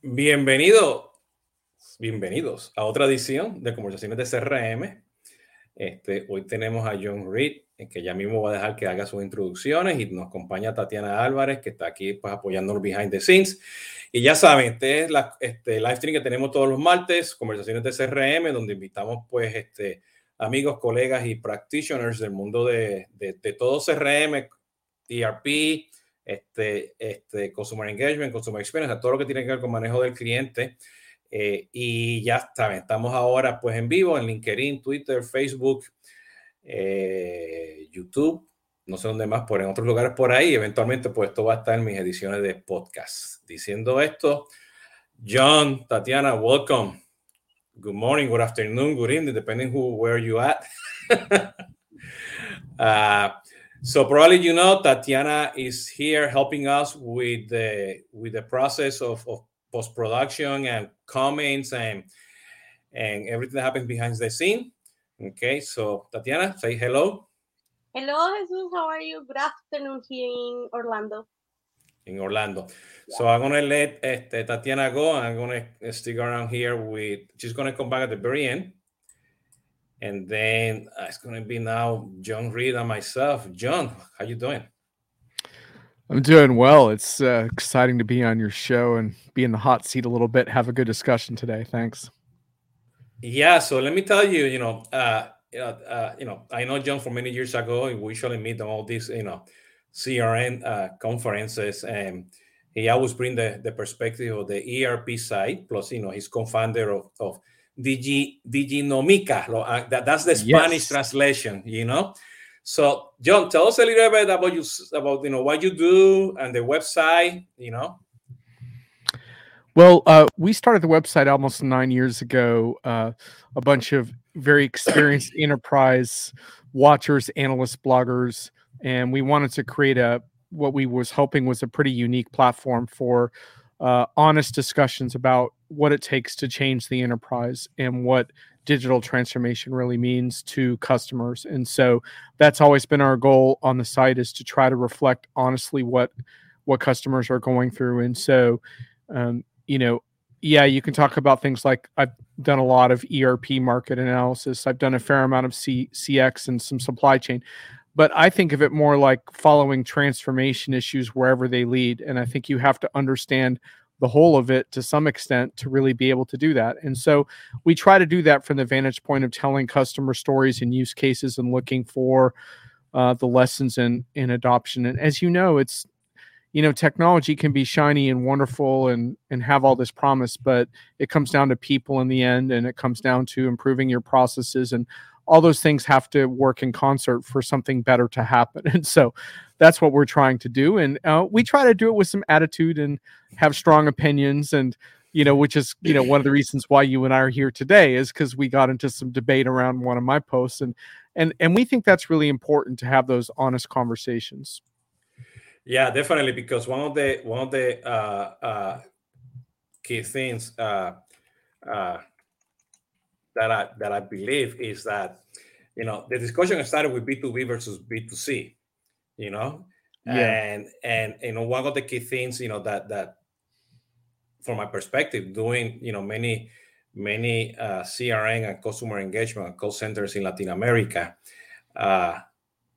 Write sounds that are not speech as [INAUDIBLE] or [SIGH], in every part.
Bienvenido, bienvenidos a otra edición de Conversaciones de CRM. Este, hoy tenemos a John Reed, que ya mismo va a dejar que haga sus introducciones y nos acompaña Tatiana Álvarez, que está aquí pues, apoyándonos behind the scenes. Y ya saben, este es la este, live stream que tenemos todos los martes, Conversaciones de CRM, donde invitamos pues este, amigos, colegas y practitioners del mundo de, de, de todo CRM, ERP, este, este, Consumer Engagement, Consumer Experience, todo lo que tiene que ver con manejo del cliente. Eh, y ya saben, estamos ahora pues en vivo en LinkedIn, Twitter, Facebook, eh, YouTube, no sé dónde más, por en otros lugares por ahí. Eventualmente pues esto va a estar en mis ediciones de podcast. Diciendo esto, John, Tatiana, welcome. Good morning, good afternoon, good evening, depending who where you at. uh, [LAUGHS] So probably you know Tatiana is here helping us with the with the process of, of post production and comments and and everything that happens behind the scene. Okay, so Tatiana, say hello. Hello, Jesus. How are you? Good afternoon here in Orlando. In Orlando. Yeah. So I'm gonna let este, Tatiana go. I'm gonna stick around here with. She's gonna come back at the very end and then uh, it's going to be now Jon Reed and myself. Jon, how you doing? I'm doing well. It's uh, exciting to be on your show and be in the hot seat a little bit. Have a good discussion today. Thanks. Yeah. So let me tell you, you know, uh, uh, you know, I know John from many years ago. We usually meet on all these, you know, CRM uh, conferences, and he always bring the the perspective of the ERP side. Plus, you know, he's co-founder of, of Digi, Diginomica. Uh, that's the Spanish yes. translation, you know. So, Jon, tell us a little bit about you, about you know what you do and the website, you know. Well, uh, we started the website almost nine years ago. Uh, a bunch of very experienced [COUGHS] enterprise watchers, analysts, bloggers, and we wanted to create a what we was hoping was a pretty unique platform for uh, honest discussions about what it takes to change the enterprise and what digital transformation really means to customers. And so that's always been our goal on the site is to try to reflect honestly what what customers are going through. And so um, you know yeah you can talk about things like i've done a lot of erp market analysis. I've done a fair amount of C- cx and some supply chain but I think of it more like following transformation issues wherever they lead. And I think you have to understand the whole of it to some extent to really be able to do that. And so we try to do that from the vantage point of telling customer stories and use cases and looking for uh, the lessons in in adoption. And as you know, it's you know technology can be shiny and wonderful and and have all this promise, but it comes down to people in the end, and it comes down to improving your processes and all those things have to work in concert for something better to happen. [LAUGHS] And so that's what we're trying to do. And uh, we try to do it with some attitude and have strong opinions. And, you know, which is, you know, one of the reasons why you and I are here today is because we got into some debate around one of my posts. And, and, and we think that's really important to have those honest conversations. Yeah, definitely. Because one of the, one of the uh, uh, key things, uh, uh, that I that I believe is that you know the discussion started with B2B versus B2C, you know, yeah. and and you know one of the key things you know that that from my perspective doing you know many many uh, CRM and customer engagement call centers in Latin America, uh,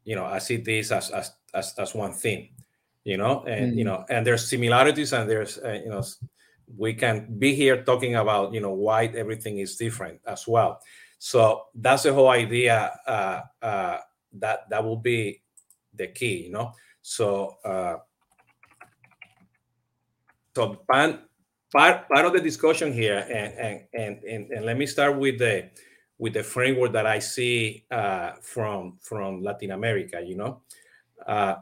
you know I see this as as as, as one thing, you know, and mm. you know and there's similarities and there's uh, you know we can be here talking about you know why everything is different as well. So that's the whole idea uh, uh, that that will be the key you know? So uh, so part, part part of the discussion here and, and and and and let me start with the with the framework that i see uh, from from latin america you know? Uh,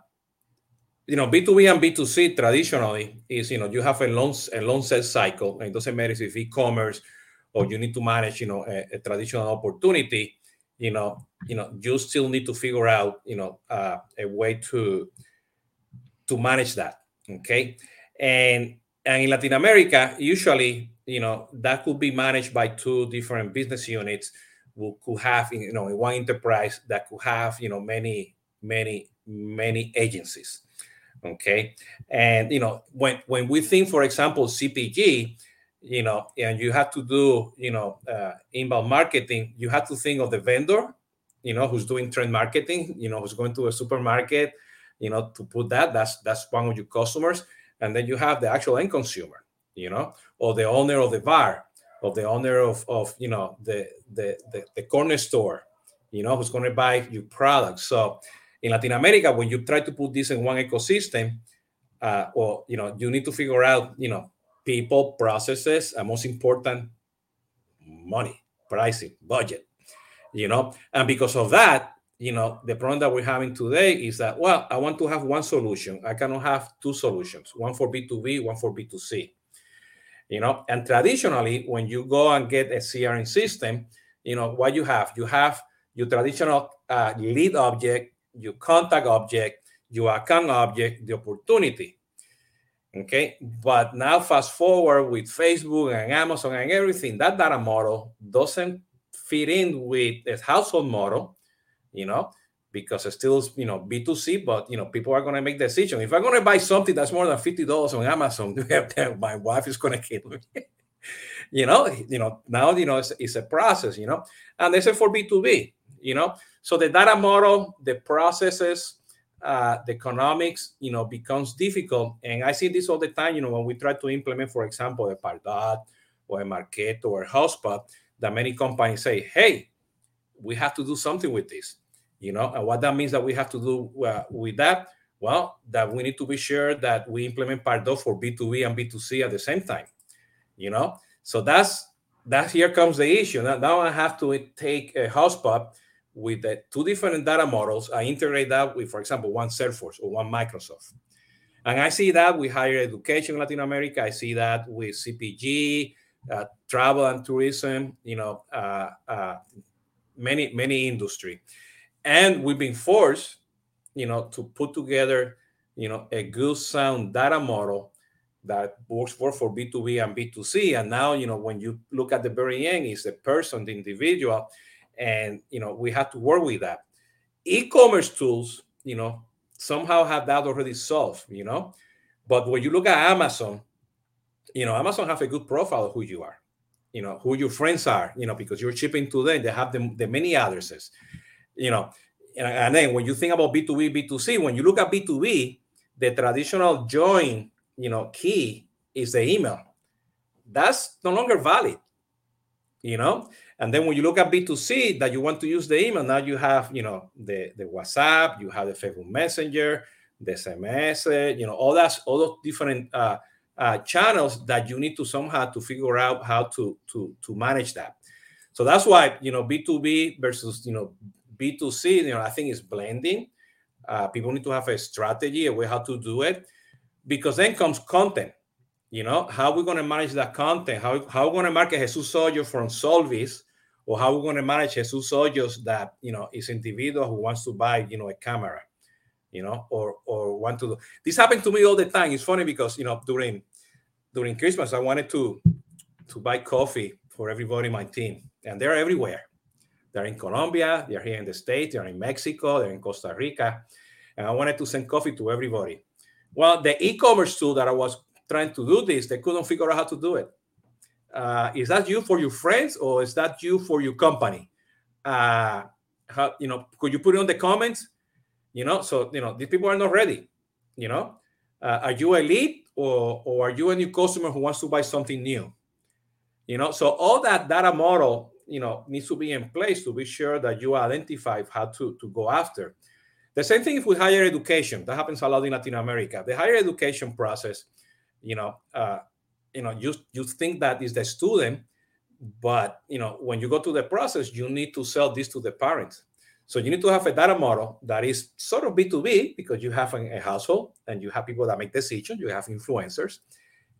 you know, B2B and B2C traditionally is, you know, you have a long, a long sales cycle. And it doesn't matter if it's e-commerce or you need to manage, you know, a, a, traditional opportunity, you know, you know, you still need to figure out, you know, uh, a way to, to manage that. Okay. And, and in Latin America, usually, you know, that could be managed by two different business units who could have, you know, in one enterprise that could have, you know, many, many, many agencies okay and you know when when we think for example cpg you know, and you have to do, you know, uh, inbound marketing, you have to think of the vendor, you know, who's doing trade marketing, you know, who's going to a supermarket, you know, to put that. That's that's one of your customers, and then you have the actual end consumer, you know, or the owner of the bar, of the owner of of you know the the the, the corner store, you know, who's going to buy your product. So in Latin America, when you try to put this in one ecosystem, uh, well, you know, you need to figure out, you know, people, processes, and most important, money, pricing, budget, you know, and because of that, you know, the problem that we're having today is that, well, I want to have one solution. I cannot have two solutions, one for B2B, one for B2C. You know, and traditionally, when you go and get a CRM system, you know, what you have, you have your traditional uh, lead object, your contact object, your account object, the opportunity. Okay, but now fast forward with Facebook and Amazon and everything, that data model doesn't fit in with a household model, you know, because it's still, you know, B2C, but, you know, people are going to make decisions. If I'm going to buy something that's more than $50 on Amazon, [LAUGHS] my wife is going to kill me. [LAUGHS] you know, you know, now, you know, it's, it's a process, you know, and this is for B2B, you know, so the data model, the processes, uh, the economics, you know, becomes difficult. And I see this all the time, you know, when we try to implement, for example, a Pardot or a Marketo or a HubSpot, that many companies say, hey, we have to do something with this, you know, and what that means that we have to do uh, with that, well, that we need to be sure that we implement Pardot for B2B and B2C at the same time, you know. So that's that here comes the issue. Now, now I have to take a HubSpot with the two different data models. I integrate that with, for example, one Salesforce or one Microsoft. And I see that with higher education in Latin America. I see that with CPG, uh, travel and tourism, you know, uh, uh, many, many industry. And we've been forced, you know, to put together, you know, a good sound data model that works for, for B2B and B2C. And now, you know, when you look at the very end, is the person, the individual, and you know we have to work with that. E-commerce tools you know somehow have that already solved you know? But when you look at amazon you know amazon have a good profile of who you are you know who your friends are you know because you're shipping to them they have the, the many addresses you know? And, and then when you think about b2b b2c when you look at b2b the traditional join you know key is the email. That's no longer valid you know and then when you look at B2C that you want to use the email, now you have, you know, the, the WhatsApp, you have the Facebook Messenger, the SMS, you know, all that, all those different uh, uh, channels that you need to somehow to figure out how to to to manage that. So that's why you know B2B versus you know B2C, you know, I think is blending. Uh, people need to have a strategy, a way how to do it, because then comes content. You know, how we're going to manage that content, how, how we're going to market Jesus Hoyos from Solvis or how we're going to manage Jesus Hoyos that you know is individual who wants to buy you know a camera, you know, or or want to do this happened to me all the time. It's funny because you know during during Christmas I wanted to to buy coffee for everybody in my team, and they're everywhere. They're in Colombia, they're here in the States, they're in Mexico, they're in Costa Rica, and I wanted to send coffee to everybody. Well, the e-commerce tool that I was trying to do this, they couldn't figure out how to do it uh, is that you for your friends or is that you for your company? Uh, how, you know, could you put it on the comments? You know, so you know these people are not ready. You know, uh, are you elite or or are you a new customer who wants to buy something new? You know, so all that data model, you know, needs to be in place to be sure that you identify how to to go after. The same thing with higher education. That happens a lot in Latin America. The higher education process, you know, uh, you know you you think that is the student but you know when you go to the process you need to sell this to the parents. So you need to have a data model that is sort of b2b because you have a, household and you have people that make decisions you have influencers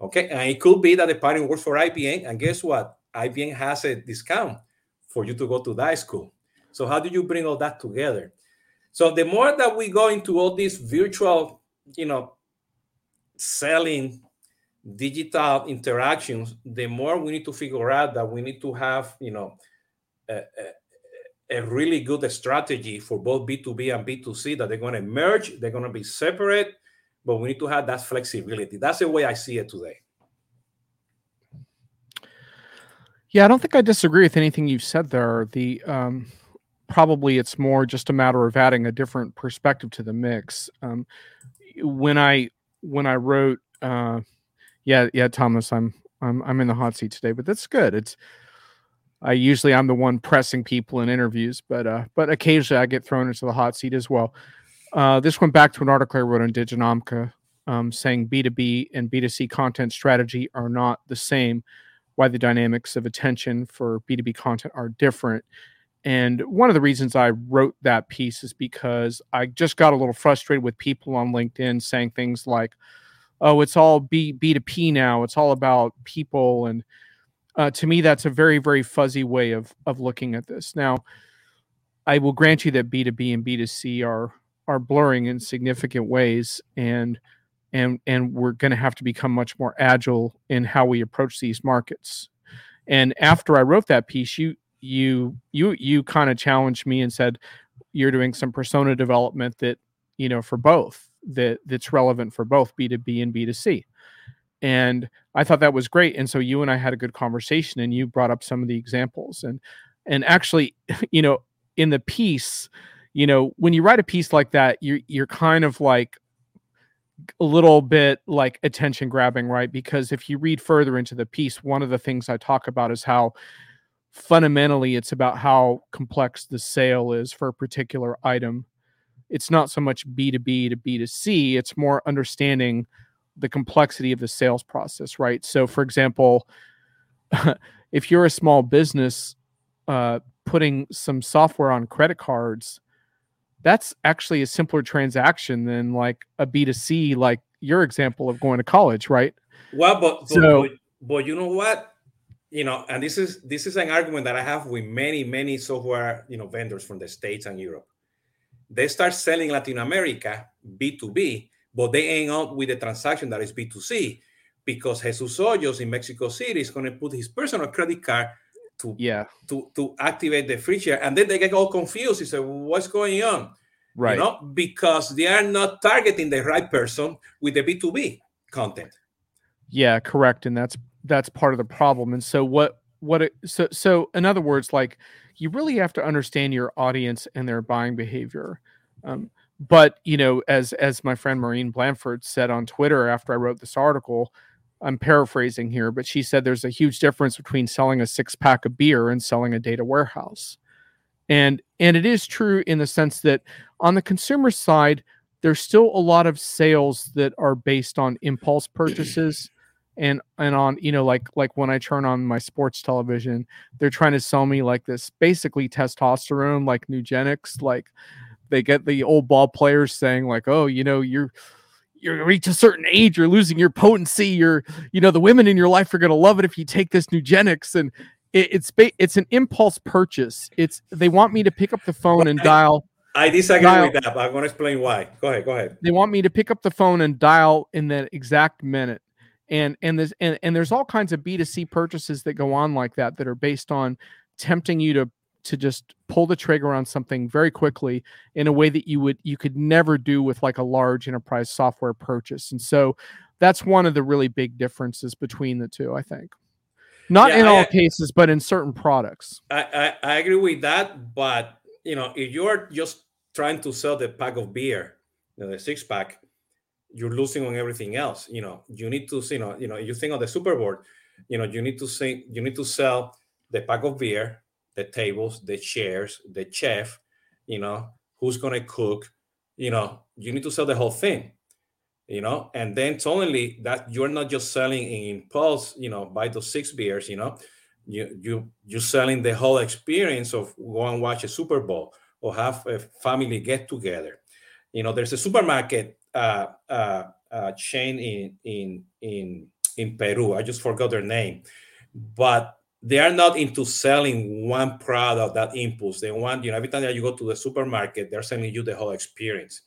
okay? And it could be that the parent works for IBM and guess what? IBM has a discount for you to go to that school. So how do you bring all that together? So the more that we go into all these virtual you know selling digital interactions, the more we need to figure out that we need to have, you know, a, a, a really good strategy for both B2B and B2C that they're going to merge, they're going to be separate, but we need to have that flexibility. That's the way I see it today. Yeah, I don't think I disagree with anything you've said there. The um, probably it's more just a matter of adding a different perspective to the mix. Um, when I when I wrote, uh, yeah, yeah, Thomas, I'm I'm I'm in the hot seat today, but that's good. It's I usually I'm the one pressing people in interviews, but uh, but occasionally I get thrown into the hot seat as well. Uh, this went back to an article I wrote on Diginomica um, saying B2B and B2C content strategy are not the same, why the dynamics of attention for B2B content are different. And one of the reasons I wrote that piece is because I just got a little frustrated with people on LinkedIn saying things like, oh, it's all B, B2P now, it's all about people. And uh, to me, that's a very, very fuzzy way of, of looking at this. Now, I will grant you that B2B and B2C are are blurring in significant ways and and and we're going to have to become much more agile in how we approach these markets and after i wrote that piece you you you you kind of challenged me and said you're doing some persona development that you know for both that that's relevant for both b2b and b2c and i thought that was great and so you and i had a good conversation and you brought up some of the examples and and actually [LAUGHS] you know in the piece you know, when you write a piece like that, you're you're kind of like a little bit like attention grabbing, right? Because if you read further into the piece, one of the things I talk about is how fundamentally it's about how complex the sale is for a particular item. It's not so much B2B to B2C, it's more understanding the complexity of the sales process, right? So, for example, [LAUGHS] if you're a small business, uh, putting some software on credit cards, that's actually a simpler transaction than like a B2C, like your example of going to college, right? Well, but, so, but, but you know what? You know, and this is this is an argument that I have with many, many software, you know, vendors from the States and Europe. They start selling Latin America B2B, but they end up with a transaction that is B2C because Jesus Hoyos in Mexico City is going to put his personal credit card to yeah to to activate the free share and then they get all confused. He said, "What's going on?" Right. You know, because they are not targeting the right person with the B two B content. Yeah, correct, and that's that's part of the problem. And so what what it, so so in other words, like you really have to understand your audience and their buying behavior. Um, but you know, as as my friend Maureen Blandford said on Twitter after I wrote this article, I'm paraphrasing here, but she said there's a huge difference between selling a six pack of beer and selling a data warehouse. And and it is true in the sense that on the consumer side, there's still a lot of sales that are based on impulse purchases and and on you know like like when I turn on my sports television, they're trying to sell me like this basically testosterone like Nugenix like they get the old ball players saying like oh you know you're you reach a certain age, you're losing your potency. You're, you know, the women in your life are going to love it if you take this Nugenix and it, it's it's an impulse purchase. It's they want me to pick up the phone and dial. I disagree dial, with that, but I'm going to explain why. Go ahead, go ahead. They want me to pick up the phone and dial in that exact minute, and and there's and, and there's all kinds of B2C purchases that go on like that that are based on tempting you to to just pull the trigger on something very quickly in a way that you would you could never do with like a large enterprise software purchase and so that's one of the really big differences between the two i think. Not yeah, in all uh cases but in certain products. I, I, I agree with that but you know if you're just trying to sell the pack of beer you know, the six pack you're losing on everything else you know you need to you know you know you think of the Super Bowl you know you need to say you need to sell the pack of beer the tables, the chairs, the chef, you know, who's going to cook, you know, you need to sell the whole thing, you know, and then suddenly that you're not just selling in impulse, you know, buy those six beers, you know, you you you're selling the whole experience of go and watch a Super Bowl or have a family get together. You know, there's a supermarket uh, uh, uh, chain in in in in Peru. I just forgot their name, but they are not into selling one product that impulse. They want you know every time that you go to the supermarket they're selling you the whole experience.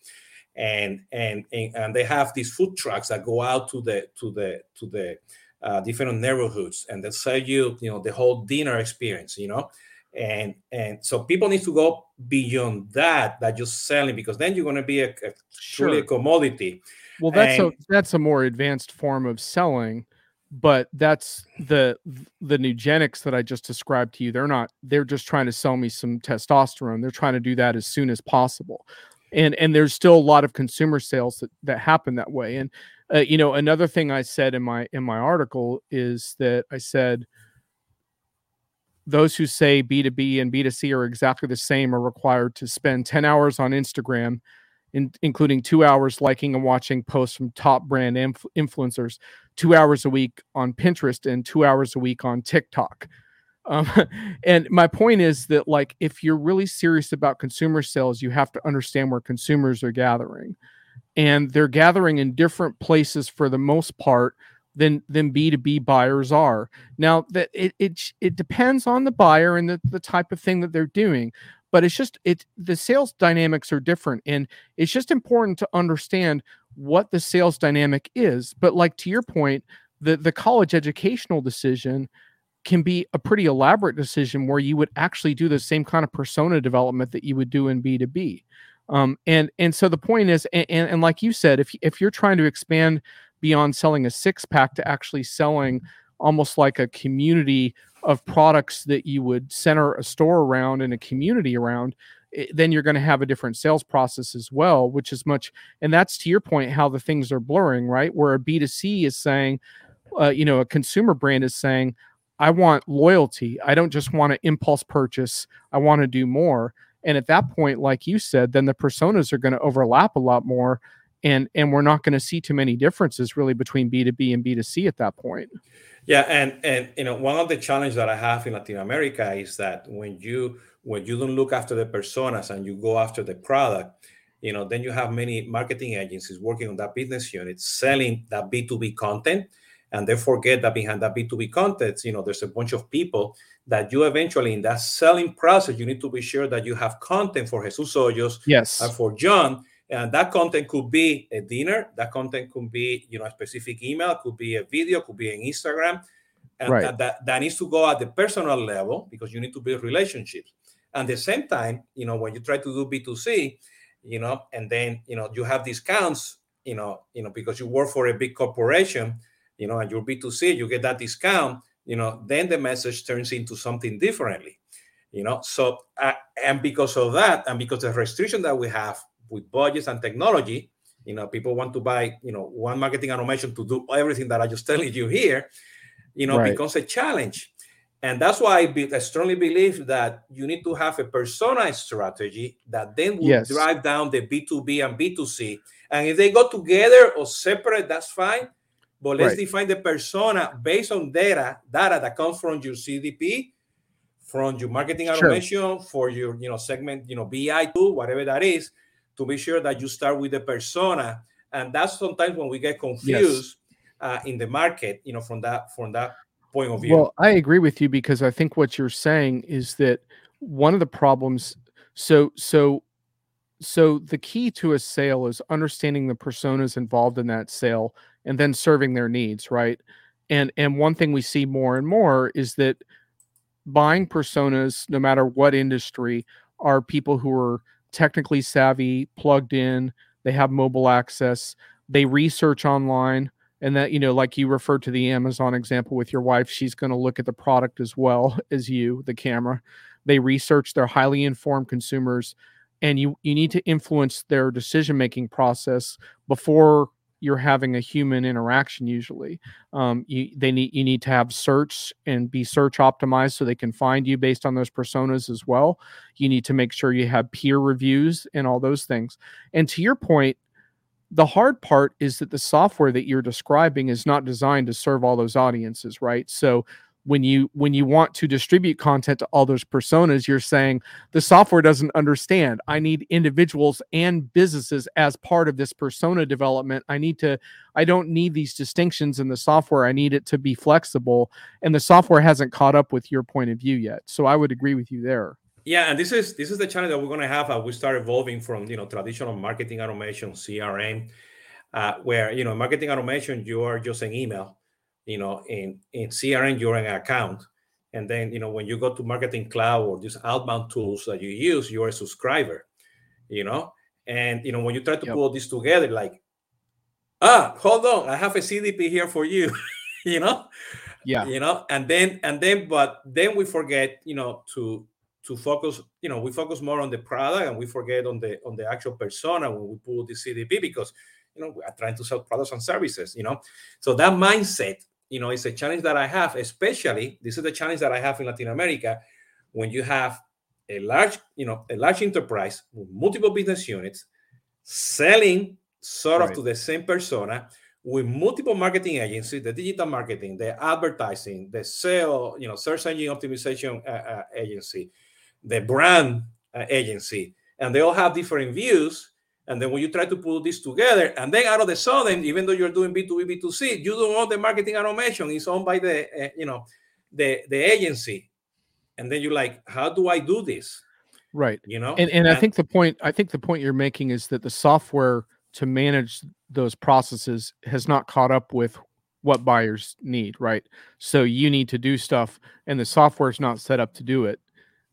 And and and, and they have these food trucks that go out to the to the to the uh, different neighborhoods and they sell you you know the whole dinner experience you know and and so people need to go beyond that that just selling because then you're going to be a, a truly a commodity well that's and, a that's a more advanced form of selling but that's the the Nugenix that I just described to you. They're not. They're just trying to sell me some testosterone. They're trying to do that as soon as possible, and and there's still a lot of consumer sales that that happen that way. And uh, you know, another thing I said in my in my article is that I said those who say B2B and B2C are exactly the same are required to spend 10 hours on Instagram in, including two hours liking and watching posts from top brand inf- influencers, two hours a week on Pinterest, and two hours a week on TikTok. Um, [LAUGHS] and my point is that, like, if you're really serious about consumer sales, you have to understand where consumers are gathering, and they're gathering in different places for the most part than than B2B buyers are. Now that it it it depends on the buyer and the, the type of thing that they're doing but it's just it the sales dynamics are different and it's just important to understand what the sales dynamic is but like to your point the the college educational decision can be a pretty elaborate decision where you would actually do the same kind of persona development that you would do in b2b um, and and so the point is and, and, and like you said if if you're trying to expand beyond selling a six pack to actually selling almost like a community of products that you would center a store around and a community around eh, then you're going to have a different sales process as well which is much and that's to your point how the things are blurring right? Where a b2c is saying uh, you know a consumer brand is saying i want loyalty. I don't just want to impulse purchase. I want to do more. And at that point like you said then the personas are going to overlap a lot more and and we're not going to see too many differences really between b2b and b2c at that point. Yeah, and and you know one of the challenges that I have in Latin America is that when you when you don't look after the personas and you go after the product, you know, then you have many marketing agencies working on that business unit selling that B2B content, and they forget that behind that B2B content, you know, there's a bunch of people that you eventually in that selling process, you need to be sure that you have content for Jesus Hoyos, yes, and for Jon, and that content could be a dinner that content could be you know a specific email could be a video could be an instagram and right. that, that, that needs to go at the personal level because you need to build relationships and at the same time you know when you try to do b2c you know and then you know you have discounts you know you know because you work for a big corporation you know and you're b2c you get that discount you know then the message turns into something differently you know so uh, and because of that and because the restriction that we have with budgets and technology, you know, people want to buy, you know, one marketing automation to do everything that I just [LAUGHS] telling you here, you know, right. becomes a challenge. And that's why I, be, I, strongly believe that you need to have a persona strategy that then will yes. drive down the B2B and B2C. And if they go together or separate, that's fine. But let's right. define the persona based on data, data that comes from your CDP, from your marketing automation, sure. for your you know segment, you know, BI tool, whatever that is, to be sure that you start with the persona and that's sometimes when we get confused yes. uh, in the market you know from that from that point of view well i agree with you because i think what you're saying is that one of the problems so so so the key to a sale is understanding the personas involved in that sale and then serving their needs right and and one thing we see more and more is that buying personas no matter what industry are people who are technically savvy, plugged in, they have mobile access, they research online and that you know like you referred to the Amazon example with your wife, she's going to look at the product as well [LAUGHS] as you, the camera. They research, they're highly informed consumers and you you need to influence their decision making process before you're having a human interaction usually. Um, you they need you need to have search and be search optimized so they can find you based on those personas as well. You need to make sure you have peer reviews and all those things. And to your point the hard part is that the software that you're describing is not designed to serve all those audiences right? So when you when you want to distribute content to all those personas you're saying the software doesn't understand. I need individuals and businesses as part of this persona development. I need to i don't need these distinctions in the software. I need it to be flexible. And the software hasn't caught up with your point of view yet. So i would agree with you there. Yeah and this is this is the challenge that we're going to have as we start evolving from you know traditional marketing automation crm uh, where you know marketing automation you are just an email you know, in, in CRM, you're an account. And then, you know, when you go to marketing cloud or these outbound tools that you use, you're a subscriber, you know? And, you know, when you try to yep. put all this together, like, ah, hold on, I have a CDP here for you. [LAUGHS] you know yeah you know and then and then but then we forget you know to to focus you know we focus more on the product and we forget on the on the actual persona when we pull the cdp because you know we are trying to sell products and services you know so that mindset you know it's a challenge that i have especially this is the challenge that i have in latin america when you have a large you know a large enterprise with multiple business units selling sort Right. of to the same persona with multiple marketing agencies, the digital marketing, the advertising, the sale, you know, search engine optimization uh, uh, agency, the brand uh, agency, and they all have different views. And then when you try to put this together, and then out of the sudden, even though you're doing B2B, B2C, you don't all the marketing automation is owned by the, uh, you know, the, the agency. And then you're like, how do I do this? right You know? and and I think the point I think the point you're making is that the software to manage those processes has not caught up with what buyers need, right? So you need to do stuff, and the software is not set up to do it.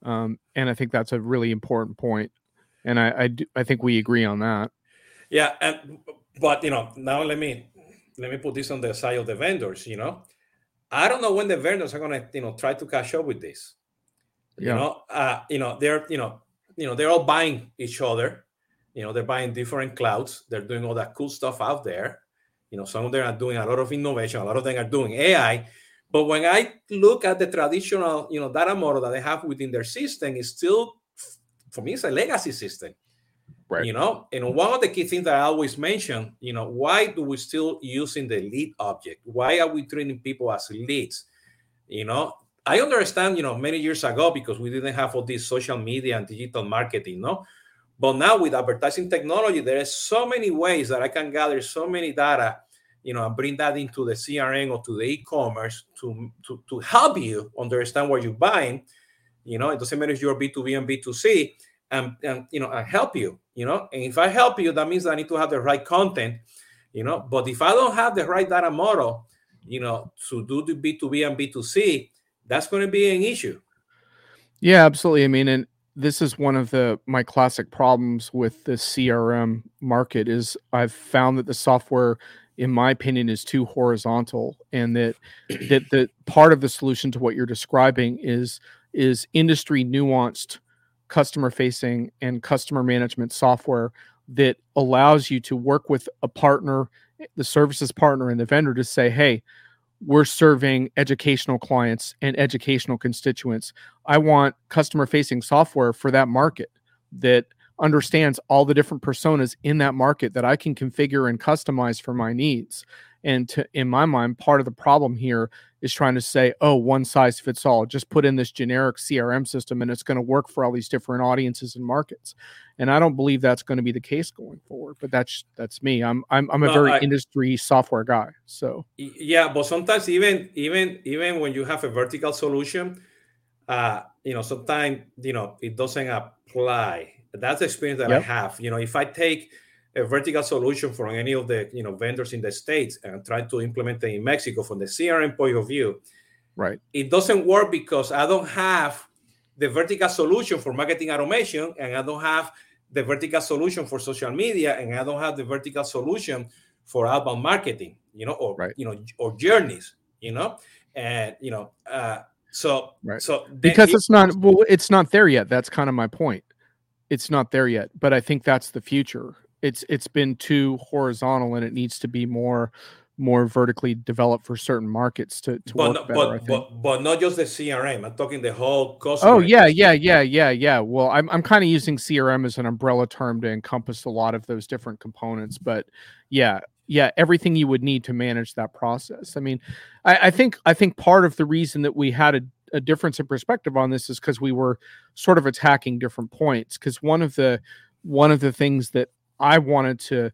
Um, and I think that's a really important point. And I I, do, I think we agree on that. Yeah, and but you know, now let me let me put this on the side of the vendors. You know, I don't know when the vendors are gonna you know try to catch up with this. Yeah. You know, uh, you know they're you know you know they're all buying each other. You know, they're buying different clouds. They're doing all that cool stuff out there. You know, some of them are doing a lot of innovation. A lot of them are doing AI. But when I look at the traditional, you know, data model that they have within their system, it's still, for me, it's a legacy system. Right. you know and one of the key things that i always mention you know why do we still using the lead object? Why are we treating people as leads? You know i understand you know many years ago because we didn't have all this social media and digital marketing no? But now with advertising technology there are so many ways that i can gather so many data you know and bring that into the crm or to the e-commerce to to, to help you understand what you're buying you know it doesn't matter if you're b2b and b2c and, and you know I help you you know? And if i help you that means i need to have the right content you know? But if i don't have the right data model you know to do the b2b and b2c that's going to be an issue. Yeah, absolutely. I mean, and this is one of the my classic problems with the CRM market is I've found that the software, in my opinion, is too horizontal, and that that the part of the solution to what you're describing is is industry nuanced, customer facing and customer management software that allows you to work with a partner, the services partner, and the vendor to say, hey. We're serving educational clients and educational constituents. I want customer facing software for that market that understands all the different personas in that market that I can configure and customize for my needs. And to, in my mind, part of the problem here is trying to say, oh, one size fits all. Just put in this generic CRM system and it's going to work for all these different audiences and markets. And I don't believe that's going to be the case going forward. But that's that's me. I'm I'm I'm a very I- industry software guy. So yeah but sometimes even even even when you have a vertical solution uh you know sometimes you know it doesn't apply that's the experience that i have you know if i take a vertical solution from any of the you know vendors in the states and try to implement it in mexico from the crm point of view right. it doesn't work because I don't have the vertical solution for marketing automation and I don't have the vertical solution for social media and I don't have the vertical solution for outbound marketing, you know, or Right. you know, or journeys, you know, and you know, uh, so Right. so because it- it's not well it's not there yet that's kind of my point it's not there yet but i think that's the future it's it's been too horizontal and it needs to be more more vertically developed for certain markets to, to but work not, better but, but but not just the CRM. I'm talking the whole customer. oh yeah yeah yeah yeah yeah well i'm, I'm kind of using crm as an umbrella term to encompass a lot of those different components but yeah yeah everything you would need to manage that process i mean i, I think i think part of the reason that we had a, a difference in perspective on this is because we were sort of attacking different points because one of the one of the things that i wanted to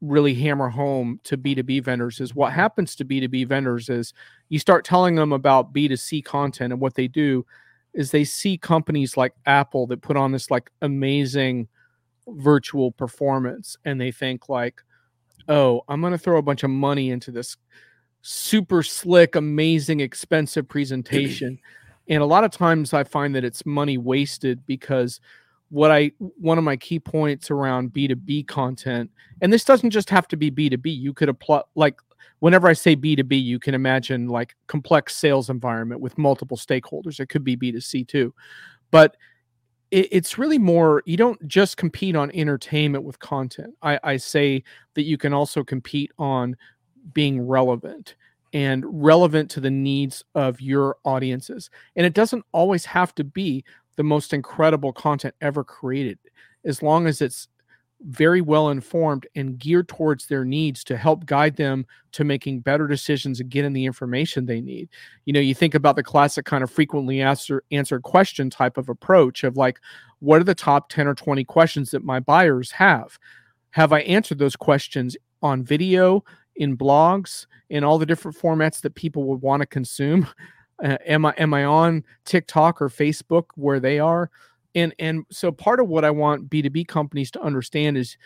really hammer home to b2b vendors is what mm-hmm. happens to b2b vendors is you start telling them about b2c content and what they do is they see companies like apple that put on this like amazing virtual performance and they think like oh i'm going to throw a bunch of money into this super slick amazing expensive presentation. [CLEARS THROAT] And a lot of times i find that it's money wasted because what i one of my key points around b2b content and this doesn't just have to be b2b you could apply like whenever I say B2B, you can imagine like complex sales environment with multiple stakeholders. It could be B2C too. But it, it's really more you don't just compete on entertainment with content. I, I say that you can also compete on being relevant and relevant to the needs of your audiences. And it doesn't always have to be the most incredible content ever created, as long as it's very well informed and geared towards their needs to help guide them to making better decisions and getting the information they need. You know, you think about the classic kind of frequently answer, answered question type of approach of like, what are the top 10 or 20 questions that my buyers have? Have I answered those questions on video, in blogs, in all the different formats that people would want to consume? Uh, am I am I on TikTok or Facebook where they are? And and so part of what I want B2B companies to understand is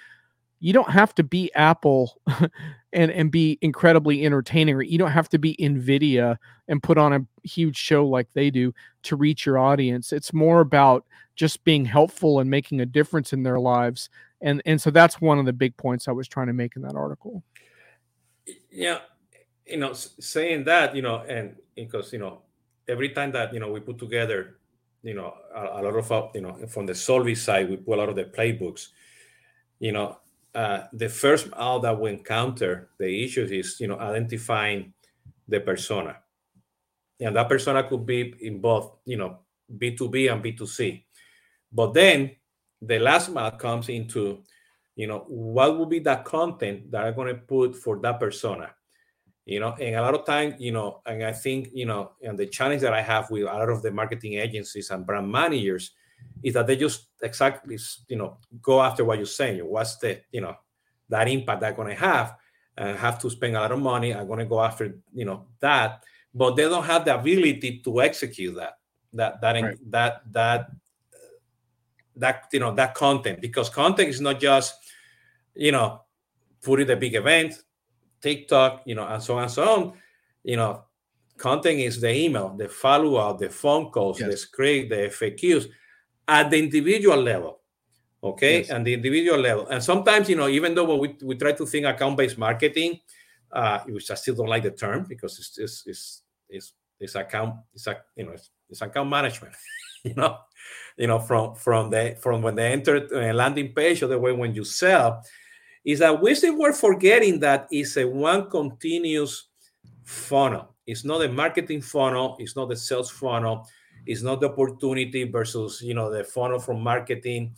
you don't have to be Apple [LAUGHS] and and be incredibly entertaining or you don't have to be Nvidia and put on a huge show like they do to reach your audience. It's more about just being helpful and making a difference in their lives. And and so that's one of the big points I was trying to make in that article. Yeah, you know, saying that, you know, and because you know, every time that you know we put together you know, a, a lot of, uh, you know, from the Solvis side, we put a lot of the playbooks. You know, uh, the first out that we encounter the issues is, you know, identifying the persona. And that persona could be in both, you know, B2B and B2C. But then the last mile comes into, you know, what will be that content that I'm going to put for that persona? You know and a lot of time you know and i think you know and the challenge that i have with a lot of the marketing agencies and brand managers is that they just exactly you know go after what you're saying. What's the you know that impact they're going to have? And have to spend a lot of money i'm going to go after you know that. But they don't have the ability to execute that that that right. that that that you know that content. Because content is not just you know putting the big event TikTok, you know, and so on and so on. You know, content is the email, the follow up, the phone calls, yes. the script, the FAQs at the individual level. Okay. Yes. And the individual level. And sometimes, you know, even though we, we try to think account based marketing, uh, which I still don't like the term because it's it's it's it's, it's account it's a you know it's, it's account management [LAUGHS] you know you know from from the from when they enter a landing page or the way when you sell is that we think we're forgetting that it's a one continuous funnel. It's not a marketing funnel. It's not the sales funnel. It's not the opportunity versus you know the funnel from marketing.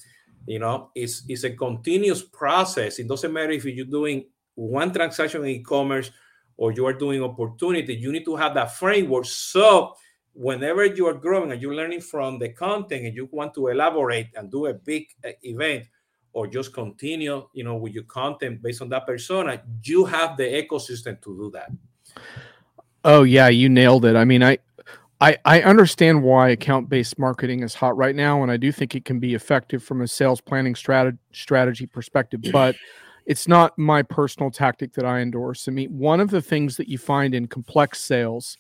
You know, it's it's a continuous process. It doesn't matter if you're doing one transaction in e-commerce or you are doing opportunity. You need to have that framework. So whenever you are growing and you're learning from the content and you want to elaborate and do a big uh, event, or just continue, you know, with your content based on that persona, you have the ecosystem to do that. Oh yeah, you nailed it. I mean, I I, I understand why account based marketing is hot right now, and I do think it can be effective from a sales planning strategy strategy perspective, but it's not my personal tactic that I endorse. I mean, one of the things that you find in complex sales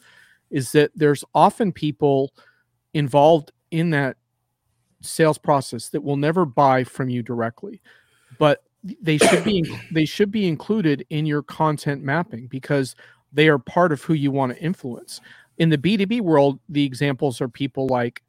is that there's often people involved in that sales process that will never buy from you directly, but they should be [COUGHS] they should be included in your content mapping because they are part of who you want to influence. In the B2B world, the examples are people like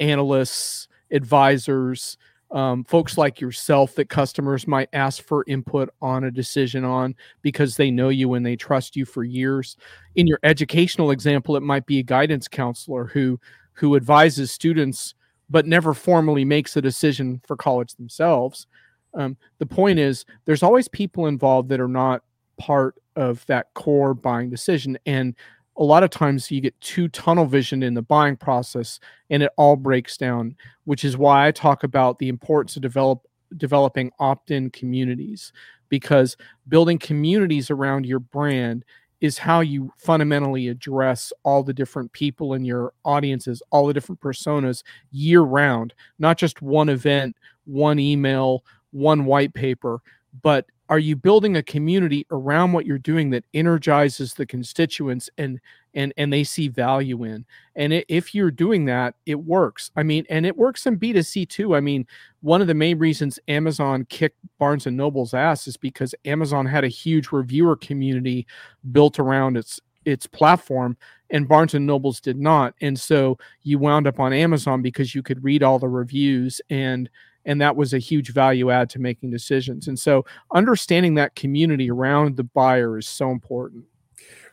analysts, advisors, um, folks like yourself that customers might ask for input on a decision on because they know you and they trust you for years. In your educational example, it might be a guidance counselor who who advises students but never formally makes a decision for college themselves. Um, the point is, there's always people involved that are not part of that core buying decision. And a lot of times you get too tunnel vision in the buying process and it all breaks down, which is why I talk about the importance of develop developing opt-in communities because building communities around your brand is how you fundamentally address all the different people in your audiences, all the different personas year round, not just one event, one email, one white paper, but are you building a community around what you're doing that energizes the constituents and and and they see value in and it, if you're doing that it works. I mean and it works in b2c too. I mean one of the main reasons amazon kicked barnes and noble's ass is because amazon had a huge reviewer community built around its its platform and barnes and nobles did not and so you wound up on amazon because you could read all the reviews and and that was a huge value add to making decisions and so understanding that community around the buyer is so important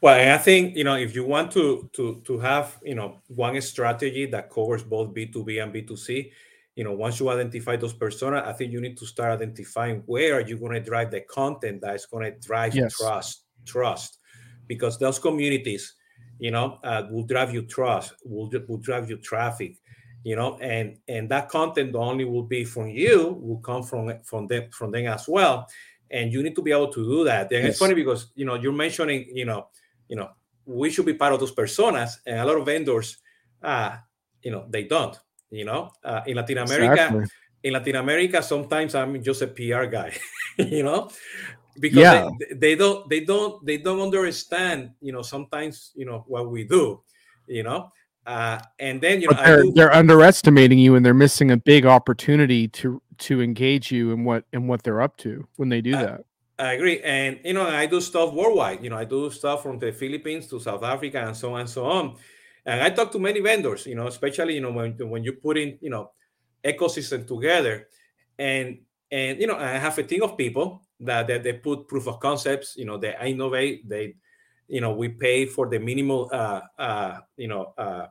well, I think you know if you want to to to have you know one strategy that covers both B two B and B two C, you know once you identify those personas, I think you need to start identifying where are you going to drive the content that is going to drive yes. trust, trust, because those communities, you know, uh, will drive you trust, will will drive you traffic, you know, and and that content only will be from you, will come from from them from them as well, and you need to be able to do that. And yes. it's funny because you know you're mentioning you know you know, we should be part of those personas, and a lot of vendors, uh, you know, they don't. You know, uh, in Latin America, exactly. in Latin America, sometimes I'm just a PR guy. [LAUGHS] you know, because yeah. they, they don't they don't they don't understand. You know, sometimes you know what we do. You know, uh, and then you know they're, do, they're, underestimating you and they're missing a big opportunity to to engage you in what in what they're up to when they do that I agree, and you know, I do stuff worldwide. You know, I do stuff from the Philippines to South Africa and so on and so on. And I talk to many vendors. You know, especially you know when when you put in you know ecosystem together, and and you know, I have a team of people that, that they put proof of concepts. You know, they innovate. They, you know, we pay for the minimal, uh, uh, you know, uh,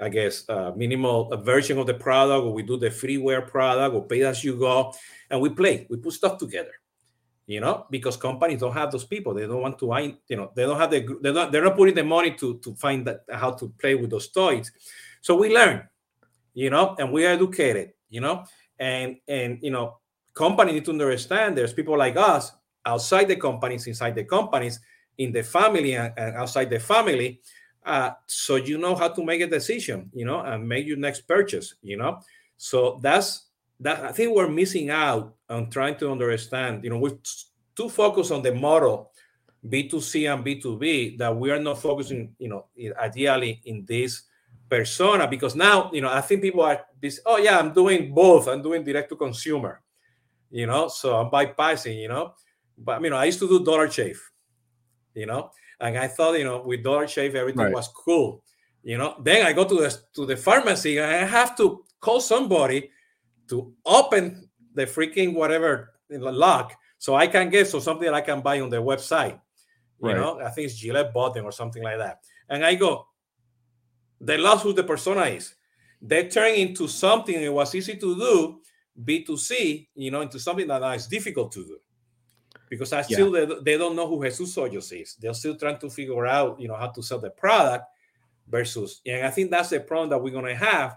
I guess, uh, minimal version of the product, or we do the freeware product, or pay as you go, and we play. We put stuff together you know, because companies don't have those people. They don't want to, find, you know, they don't have the, they're not, they're not putting the money to to find that how to play with those toys. So we learn, you know, and we are educated, you know, and and you know, companies need to understand there's people like us outside the companies, inside the companies, in the family and, and outside the family. Uh, so you know how to make a decision, you know, and make your next purchase, you know. So that's that I think we're missing out on trying to understand. You know, we're too focused on the model B2C and B2B that we are not focusing, you know, ideally in this persona because now, you know, I think people are this, oh yeah, I'm doing both. I'm doing direct to consumer, you know, so I'm bypassing, you know. But you know, I used to do Dollar Shave, you know, and I thought, you know, with Dollar Shave everything right. was cool, you know. Then I go to the to the pharmacy and I have to call somebody to open the freaking whatever the lock so I can get so something that I can buy on the website. You right. know, I think it's Gillette button or something like that. And I go, they lost who the persona is. They turn into something it was easy to do, B2C, you know, into something that is difficult to do. Because I still yeah. they, they don't know who Jesus Hoyos is. They're still trying to figure out, you know, how to sell the product versus, and I think that's the problem that we're gonna have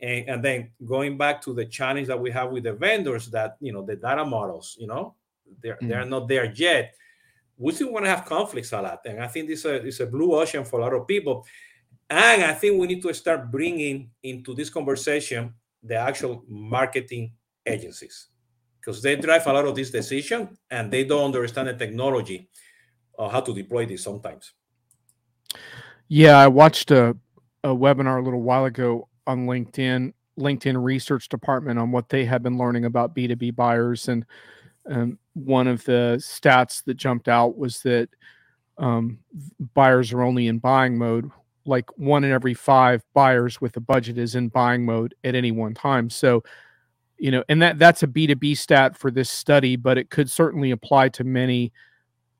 and, and then going back to the challenge that we have with the vendors that you know the data models you know they're mm. they're not there yet. We still want to have conflicts a lot and i think this is a, a blue ocean for a lot of people. And i think we need to start bringing into this conversation the actual marketing agencies because they drive a lot of this decision and they don't understand the technology or how to deploy this sometimes. Yeah i watched a, a webinar a little while ago on LinkedIn, LinkedIn research department on what they have been learning about B2B buyers. And um, one of the stats that jumped out was that um, buyers are only in buying mode. Like one in every five buyers with a budget is in buying mode at any one time. So, you know, and that that's a B2B stat for this study, but it could certainly apply to many.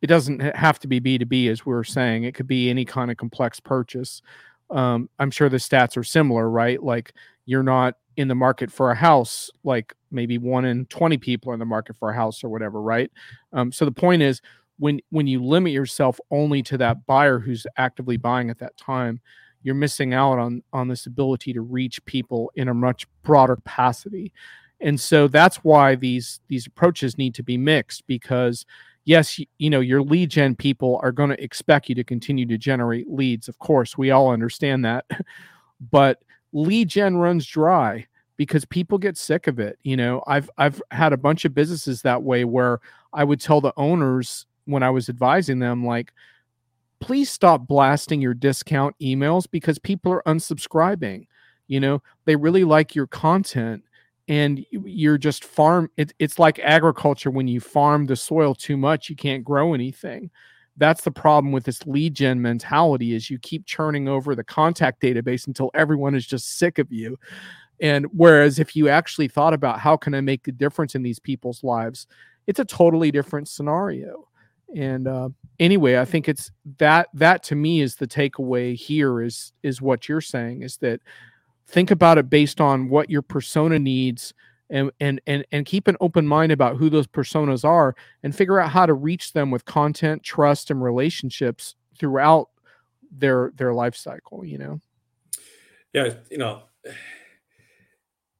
It doesn't have to be B2B, as we are saying. It could be any kind of complex purchase um, I'm sure the stats are similar, right? Like you're not in the market for a house, like maybe one in 20 people are in the market for a house or whatever, right? Um, so the point is, when when you limit yourself only to that buyer who's actively buying at that time, you're missing out on on this ability to reach people in a much broader capacity. And so that's why these these approaches need to be mixed because yes, you, know, your lead gen people are going to expect you to continue to generate leads. Of course, we all understand that. [LAUGHS] but lead gen runs dry because people get sick of it. You know, I've I've had a bunch of businesses that way where I would tell the owners when I was advising them, like, please stop blasting your discount emails because people are unsubscribing. You know, they really like your content and you're just farm it, it's like agriculture when you farm the soil too much you can't grow anything. That's the problem with this lead gen mentality is you keep churning over the contact database until everyone is just sick of you. And whereas if you actually thought about how can i make a difference in these people's lives it's a totally different scenario. And uh, anyway i think it's that that to me is the takeaway here is is what you're saying is that think about it based on what your persona needs and and and, and keep an open mind about who those personas are and figure out how to reach them with content trust and relationships throughout their their life cycle you know? Yeah you know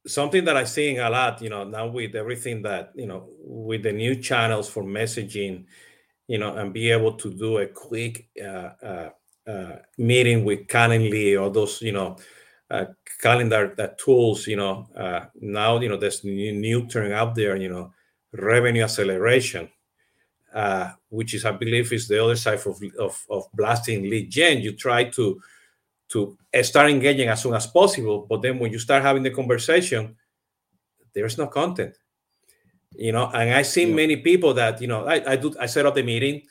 something that i'm seeing a lot you know now with everything that you know with the new channels for messaging you know and be able to do a quick uh, uh, uh, meeting with calendly or those you know uh, calendar that tools, you know, uh, now, you know, there's new, new term out there, you know, revenue acceleration, uh, which is, I believe, is the other side of, of, of blasting lead gen. You try to to start engaging as soon as possible, but then when you start having the conversation, there's no content, you know. And I've seen yeah. many people that, you know, I, I do, I set up the meeting,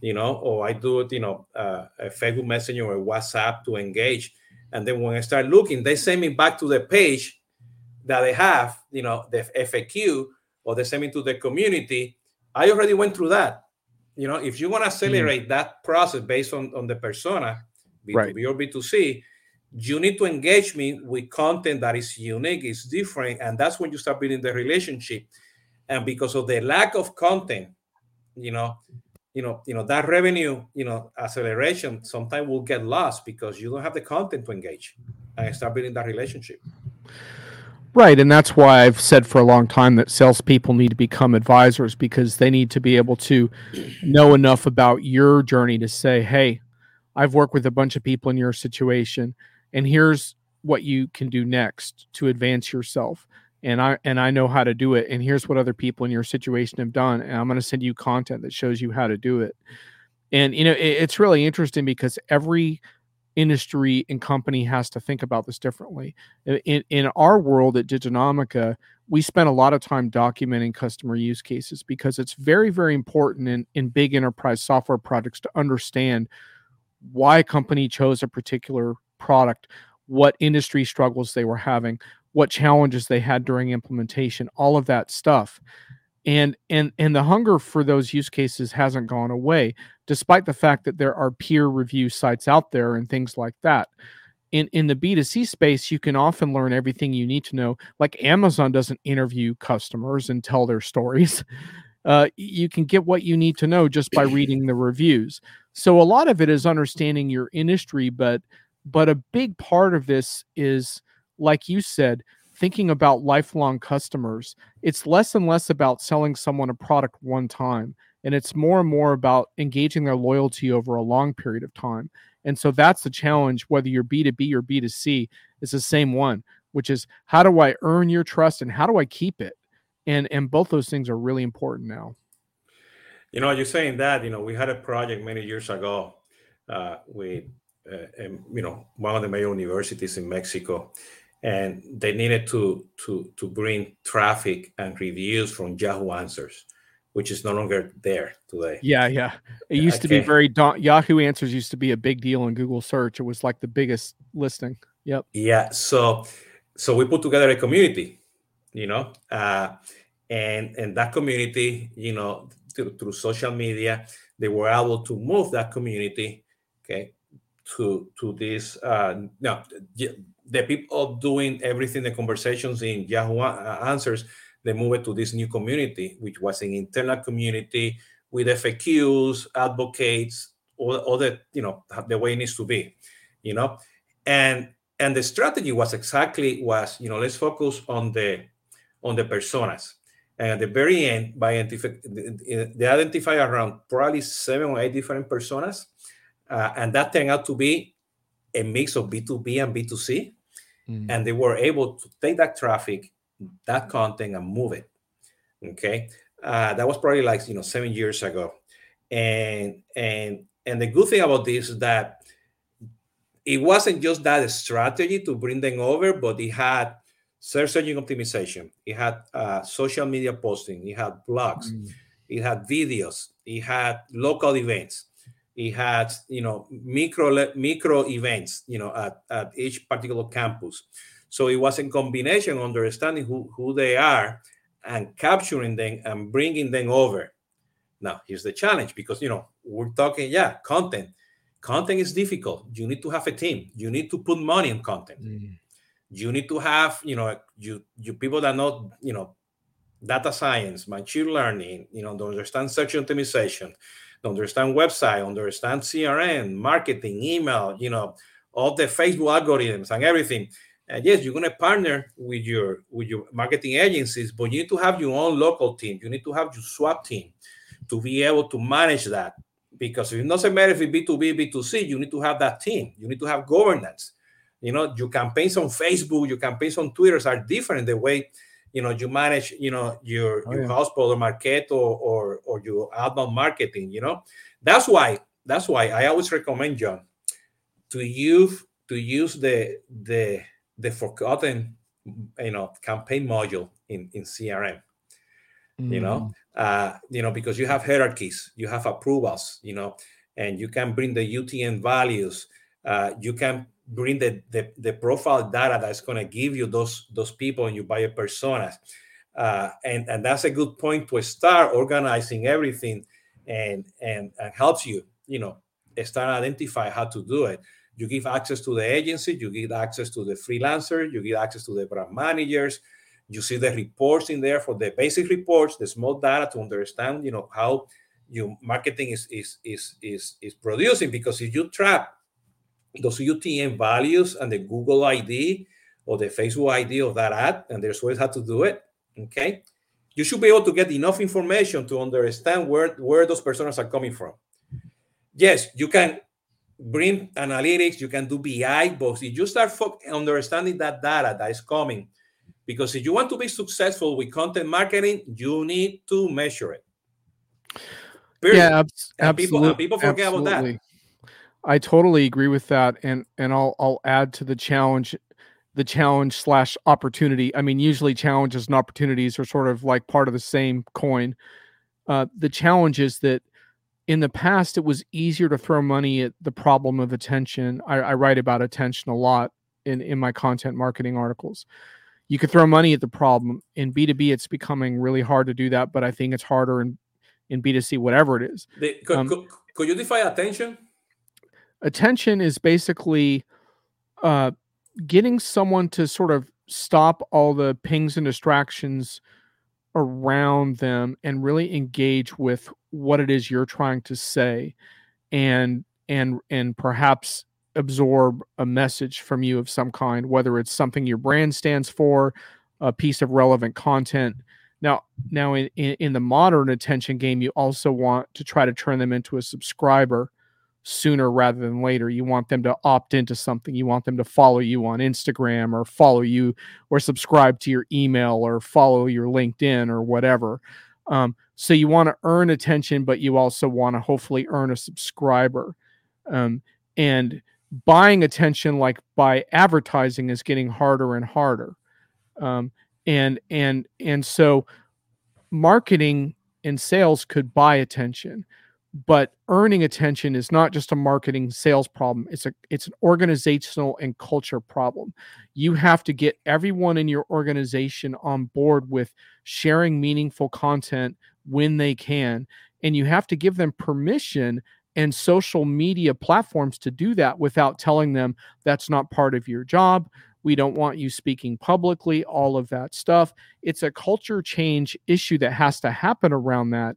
you know, or I do it, you know, uh, a Facebook Messenger or WhatsApp to engage and then when I start looking, they send me back to the page that they have, you know, the FAQ, or they send me to the community. I already went through that. You know, if you want to accelerate mm. that process based on, on the persona, B2B right. or B2C, you need to engage me with content that is unique, is different, and that's when you start building the relationship. And because of the lack of content, you know, you know, you know that revenue, you know, acceleration sometimes will get lost because you don't have the content to engage and start building that relationship. Right, and that's why I've said for a long time that salespeople need to become advisors because they need to be able to know enough about your journey to say, "Hey, I've worked with a bunch of people in your situation, and here's what you can do next to advance yourself." And I and I know how to do it. And here's what other people in your situation have done. And I'm going to send you content that shows you how to do it. And you know, it, it's really interesting because every industry and company has to think about this differently. In in our world at Diginomica, we spend a lot of time documenting customer use cases because it's very, very important in, in big enterprise software projects to understand why a company chose a particular product, what industry struggles they were having, what challenges they had during implementation, all of that stuff. And and and the hunger for those use cases hasn't gone away, despite the fact that there are peer review sites out there and things like that. In in the B2C space, you can often learn everything you need to know. Like Amazon doesn't interview customers and tell their stories. [LAUGHS] Uh, you can get what you need to know just by reading the reviews. So a lot of it is understanding your industry, but but a big part of this is like you said, thinking about lifelong customers, it's less and less about selling someone a product one time. And it's more and more about engaging their loyalty over a long period of time. And so that's the challenge, whether you're B2B or B2C, is the same one, which is how do I earn your trust and how do I keep it? And and both those things are really important now. You know, you're saying that, you know, we had a project many years ago uh, with, uh, you know, one of the major universities in Mexico and they needed to to to bring traffic and reviews from Yahoo Answers, which is no longer there today. Yeah, yeah. It used okay. to be very da- Yahoo Answers used to be a big deal in Google search. It was like the biggest listing. Yep. Yeah. So so we put together a community, you know, uh, and and that community, you know, through, through social media, they were able to move that community, okay, to to this. Uh, no, the people doing everything, the conversations in Yahoo uh, Answers, they moved to this new community, which was an internal community with FAQs, advocates, all, all the you know the way it needs to be, you know, and and the strategy was exactly was you know let's focus on the on the personas. And at the very end, by identify, they identify around probably seven or eight different personas, uh, and that turned out to be a mix of B2B and B2C mm. and they were able to take that traffic, that content, and move it. Okay. Uh, that was probably like you know seven years ago, and and and the good thing about this is that it wasn't just that strategy to bring them over, but it had search engine optimization, it had uh, social media posting, it had blogs, mm. it had videos, it had local events, it had you know micro micro events, you know at, at each particular campus. So it was a combination understanding who, who they are and capturing them and bringing them over. Now, here's the challenge because, you know, we're talking, yeah, content. Content is difficult. You need to have a team. You need to put money in content. Mm. You need to have, you know, you you people that know, you know, data science, machine learning, you know, don't understand search optimization, understand website, understand CRM, marketing, email, you know, all the Facebook algorithms and everything and yes, you're going to partner with your with your marketing agencies, but you need to have your own local team. You need to have your SWAT team to be able to manage that. Because it doesn't matter if it's B2B, B2C, you need to have that team. You need to have governance. You know, your campaigns on Facebook, your campaigns on Twitter are different the way you know you manage you know your oh, your yeah. household or market or, or or your outbound marketing you know that's why that's why i always recommend Jon to use to use the the the forgotten you know campaign module in in crm mm. you know mm. uh you know because you have hierarchies you have approvals you know and you can bring the utm values uh you can bring the the, the profile data that's going to give you those those people and you buyer personas uh and and that's a good point to start organizing everything and and, and helps you you know start identify how to do it you give access to the agency, you give access to the freelancer, you give access to the brand managers. You see the reports in there for the basic reports, the small data to understand, you know, how your marketing is is is is, is producing. Because if you trap those UTM values and the Google ID or the Facebook ID of that ad, and there's ways how to do it, okay, you should be able to get enough information to understand where where those personas are coming from. Yes, you can bring analytics, you can do BI, but if you start understanding that data that is coming, because if you want to be successful with content marketing, you need to measure it. Period. Yeah, ab- and people, and people forget absolutely. about that. I totally agree with that, and and I'll I'll add to the challenge, the challenge slash opportunity. I mean, usually challenges and opportunities are sort of like part of the same coin. Uh, the challenge is that in the past it was easier to throw money at the problem of attention. I, I, write about attention a lot in, in my content marketing articles. You could throw money at the problem. In b2b it's becoming really hard to do that but i think it's harder in, in b2c whatever it is. The, could, um, could, could, you define attention attention is basically uh, getting someone to sort of stop all the pings and distractions around them and really engage with what it is you're trying to say and and and perhaps absorb a message from you of some kind whether it's something your brand stands for a piece of relevant content. Now now in, in, in the modern attention game you also want to try to turn them into a subscriber sooner rather than later. You want them to opt into something. You want them to follow you on Instagram or follow you or subscribe to your email or follow your LinkedIn or whatever. Um, so you want to earn attention, but you also want to hopefully earn a subscriber. Um, and buying attention, like by advertising, is getting harder and harder. Um, and and and so marketing and sales could buy attention but earning attention is not just a marketing sales problem it's a it's an organizational and culture problem you have to get everyone in your organization on board with sharing meaningful content when they can. And you have to give them permission and social media platforms to do that without telling them that's not part of your job. We don't want you speaking publicly, all of that stuff. It's a culture change issue that has to happen around that.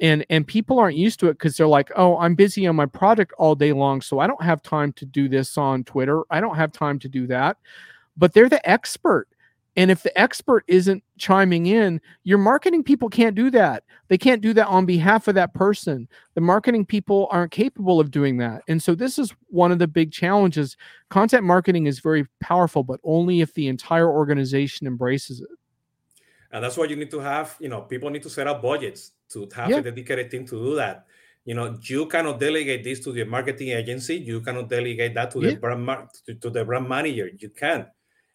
And and people aren't used to it because they're like, oh, I'm busy on my project all day long, so I don't have time to do this on Twitter. I don't have time to do that. But they're the expert and if the expert isn't chiming in, your marketing people can't do that. They can't do that on behalf of that person. The marketing people aren't capable of doing that. And so this is one of the big challenges. Content marketing is very powerful, but only if the entire organization embraces it. and that's why you need to have. You know, people need to set up budgets to have Yeah. a dedicated team to do that. You know, you cannot delegate this to the marketing agency. You cannot delegate that to Yeah. the brand mar- to, to the brand manager. You can't.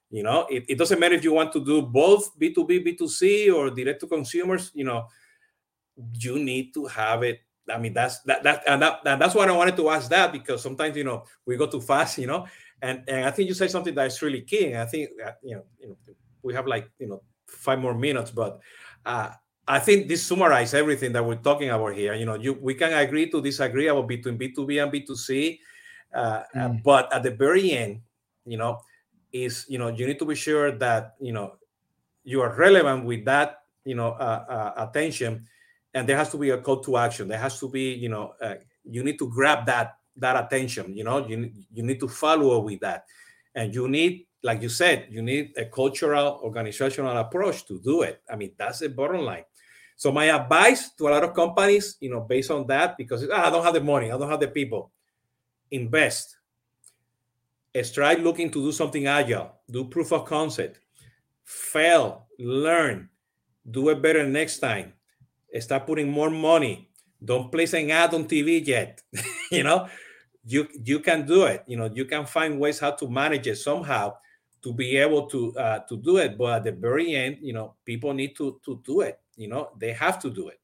You know, it, it doesn't matter if you want to do both B2B, B2C or direct to consumers, you know, you need to have it. I mean, that's that that and that and that's why I wanted to ask that because sometimes you know we go too fast, you know, and and I think you say something that's really key. And I think that, you know, you know, we have like you know five more minutes, but uh, I think this summarizes everything that we're talking about here. You know, you we can agree to disagree about between B2B and B2C, uh, uh, Mm. but at the very end, you know, is you know you need to be sure that you know you are relevant with that you know uh, uh, attention and there has to be a call to action. There has to be you know uh, you need to grab that that attention you know you, you need to follow up with that. And you need like you said you need a cultural organizational approach to do it. I mean that's the bottom line. So my advice to a lot of companies you know based on that because ah, i don't have the money i don't have the people invest try looking to do something agile do proof of concept fail learn do it better next time. Start putting more money. Don't place an ad on tv yet [LAUGHS] you know? You you can do it. You know you can find ways how to manage it somehow to be able to uh, to do it but at the very end you know people need to to do it you know? They have to do it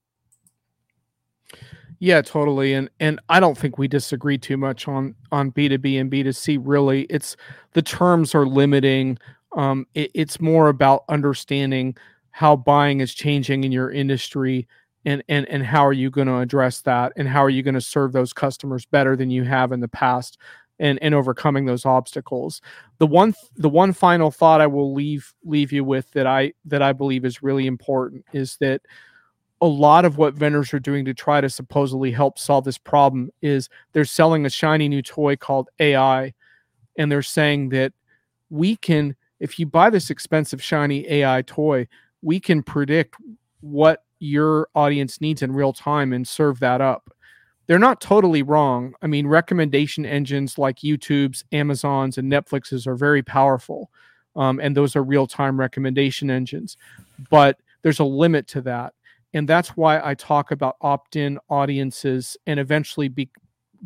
Yeah, totally. And and I don't think we disagree too much on on B2B and B2C really. It's the terms are limiting. Um it, it's more about understanding how buying is changing in your industry and and and how are you going to address that and how are you going to serve those customers better than you have in the past and and overcoming those obstacles. The one the one final thought I will leave leave you with that I that I believe is really important is that a lot of what vendors are doing to try to supposedly help solve this problem is they're selling a shiny new toy called AI and they're saying that we can if you buy this expensive shiny AI toy, we can predict what your audience needs in real time and serve that up. They're not totally wrong. I mean, recommendation engines like YouTube's, Amazon's, and Netflix's are very powerful. Um, and those are real time recommendation engines. But there's a limit to that and that's why I talk about opt-in audiences and eventually be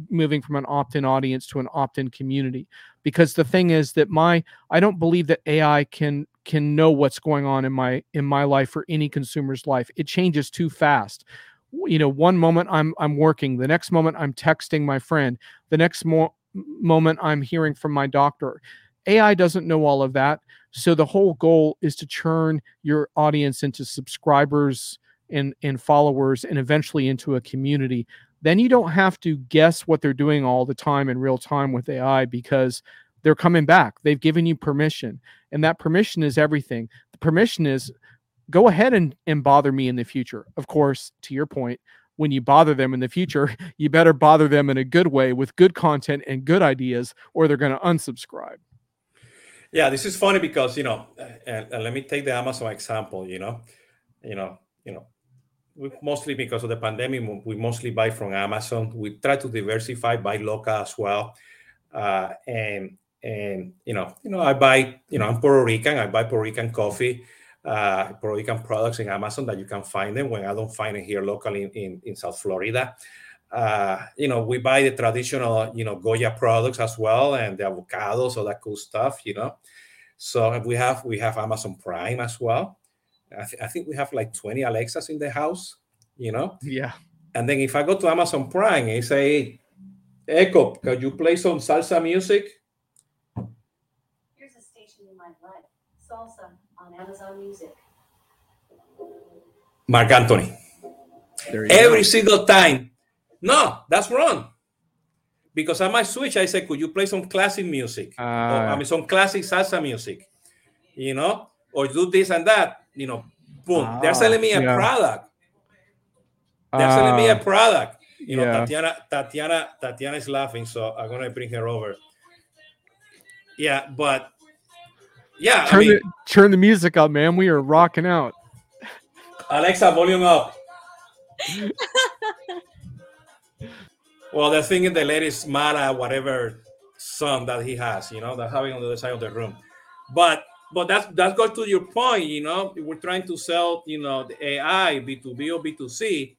moving from an opt-in audience to an opt-in community. Because the thing is that my I don't believe that AI can can know what's going on in my in my life or any consumer's life. It changes too fast. You know one moment I'm I'm working the next moment I'm texting my friend the next mo- moment I'm hearing from my doctor. AI doesn't know all of that. So the whole goal is to churn your audience into subscribers and and followers and eventually into a community then you don't have to guess what they're doing all the time in real time with AI because they're coming back. They've given you permission and that permission is everything. The permission is go ahead and, and bother me in the future. Of course to your point when you bother them in the future [LAUGHS] you better bother them in a good way with good content and good ideas or they're going to unsubscribe. Yeah this is funny because you know and, and let me take the amazon example you know? You know you know mostly because of the pandemic we mostly buy from amazon. We try to diversify buy local as well. Uh, and and you know you know i buy you know i'm puerto rican. I buy puerto rican coffee uh, puerto rican products in amazon that you can find them when i don't find it here locally in, in, in south florida. Uh, you know we buy the traditional you know goya products as well and the avocados all that cool stuff you know. So we have we have amazon prime as well I, th- I, think we have like 20 Alexas in the house, you know? Yeah. And then if I go to Amazon Prime and say, Echo, can you play some salsa music? Here's a station you might like Salsa on Amazon Music. Marc Anthony. Every go. single time. No, that's wrong. Because I might switch. I say, could you play some classic music? Uh, or, I mean, some classic salsa music, you know? Or do this and that you know, boom, ah, they're selling me a yeah. product. They're uh, selling me a product. You know, yeah. Tatiana, Tatiana, Tatiana is laughing, so I'm gonna bring her over. Yeah, but yeah, turn, I mean, the, turn the music up, man. We are rocking out. Alexa, volume up. [LAUGHS] well, the thing is, the lady's mad at whatever song that he has, you know, that's having on the other side of the room. But but that's that goes to your point. You know, we're trying to sell, you know, the AI B two B or B two C,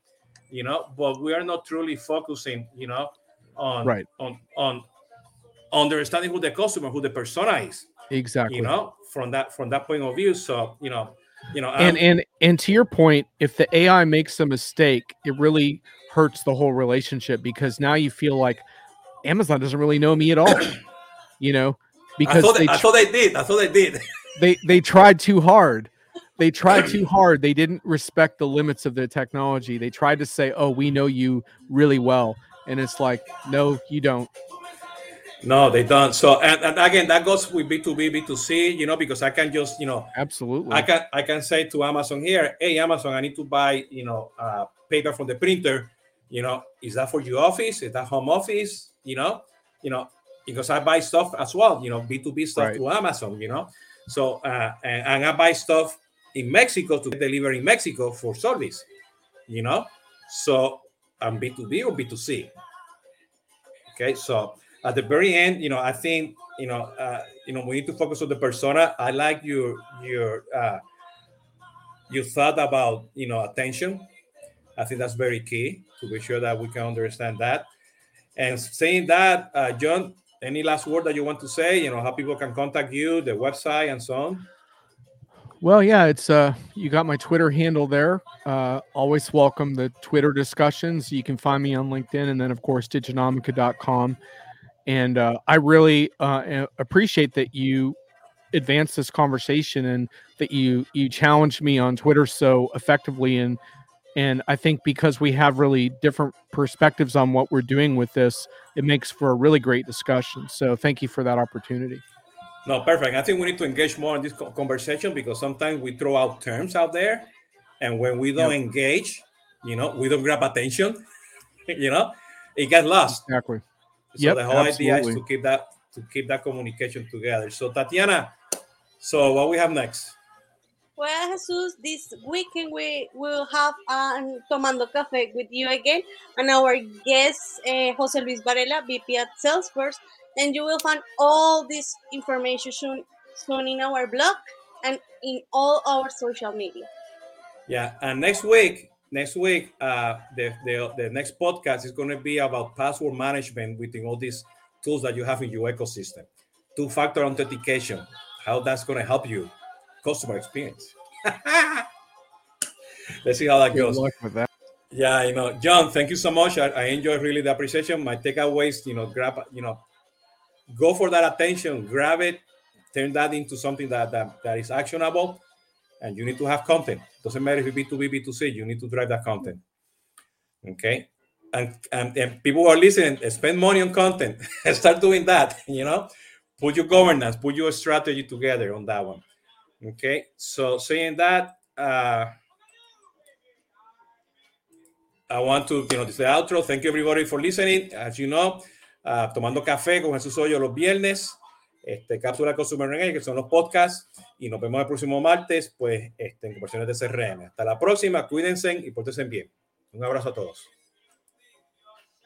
you know, but we are not truly focusing, you know, on Right. on on understanding who the customer, who the persona is, Exactly. you know, from that from that point of view. So you know, you know, and um, and and to your point if the ai makes a mistake it really hurts the whole relationship because now you feel like amazon doesn't really know me at all you know I because thought, they, they, I thought they did. I thought they did. [LAUGHS] they they tried too hard they tried too hard they didn't respect the limits of the technology they tried to say oh we know you really well and it's like no you don't No, they don't. So and, and again, that goes with B two B, B two C. You know, because I can just you know absolutely I can I can say to Amazon here, hey Amazon, I need to buy you know uh, paper from the printer. You know, is that for your office? Is that home office? You know, you know, because I buy stuff as well. You know, B two B stuff Right. through Amazon. You know, so uh, and, and I buy stuff in Mexico to deliver in Mexico for service. You know, so I'm B two B or B two C. Okay, so at the very end, you know, I think you know, uh, you know, we need to focus on the persona. I like your your uh, your thought about you know attention. I think that's very key to be sure that we can understand that. And saying that, uh, Jon, any last word that you want to say? You know, how people can contact you, the website, and so on. Well, yeah, it's uh you got my Twitter handle there. Uh always welcome the Twitter discussions. You can find me on LinkedIn and then of course diginomica.com. And uh I really uh appreciate that you advanced this conversation and that you you challenged me on Twitter so effectively and and I think because we have really different perspectives on what we're doing with this, it makes for a really great discussion. So thank you for that opportunity. No, perfect. I think we need to engage more in this conversation because sometimes we throw out terms out there, and when we don't engage, you know, we don't grab attention. [LAUGHS] You know, it gets lost. Exactly. So Yep, the whole idea is to keep that to keep that communication together. So Tatiana, so what we have next? Well, Jesus, this weekend we will have um, Tomando Cafe with you again, and our guest, uh, Jose Luis Varela, VP at Salesforce. And you will find all this information soon, soon in our blog and in all our social media. Yeah, and next week, next week, uh, the, the the next podcast is going to be about password management within all these tools that you have in your ecosystem. Two-factor authentication, how that's going to help you, customer experience. [LAUGHS] Let's see how that Good goes. luck with that. Yeah, you know, Jon, thank you so much. I, I enjoy really the appreciation. My takeaways, you know, grab, you know, go for that attention, grab it, turn that into something that that, that is actionable, and you need to have content. Doesn't matter if it's B2B, B2C, you need to drive that content. Okay. And, and, and people who are listening, spend money on content. [LAUGHS] Start doing that, [LAUGHS] you know, put your governance, put your strategy together on that one. Okay. So saying that, uh, I want to, you know, this is the outro. Thank you everybody for listening. As you know, uh, tomando café con Jesús Hoyo los viernes, este, cápsula Consumer Engage, que son los podcasts, y nos vemos el próximo martes, pues, este, en conversaciones de CRM. Hasta la próxima, cuídense y pórtense bien. Un abrazo a todos.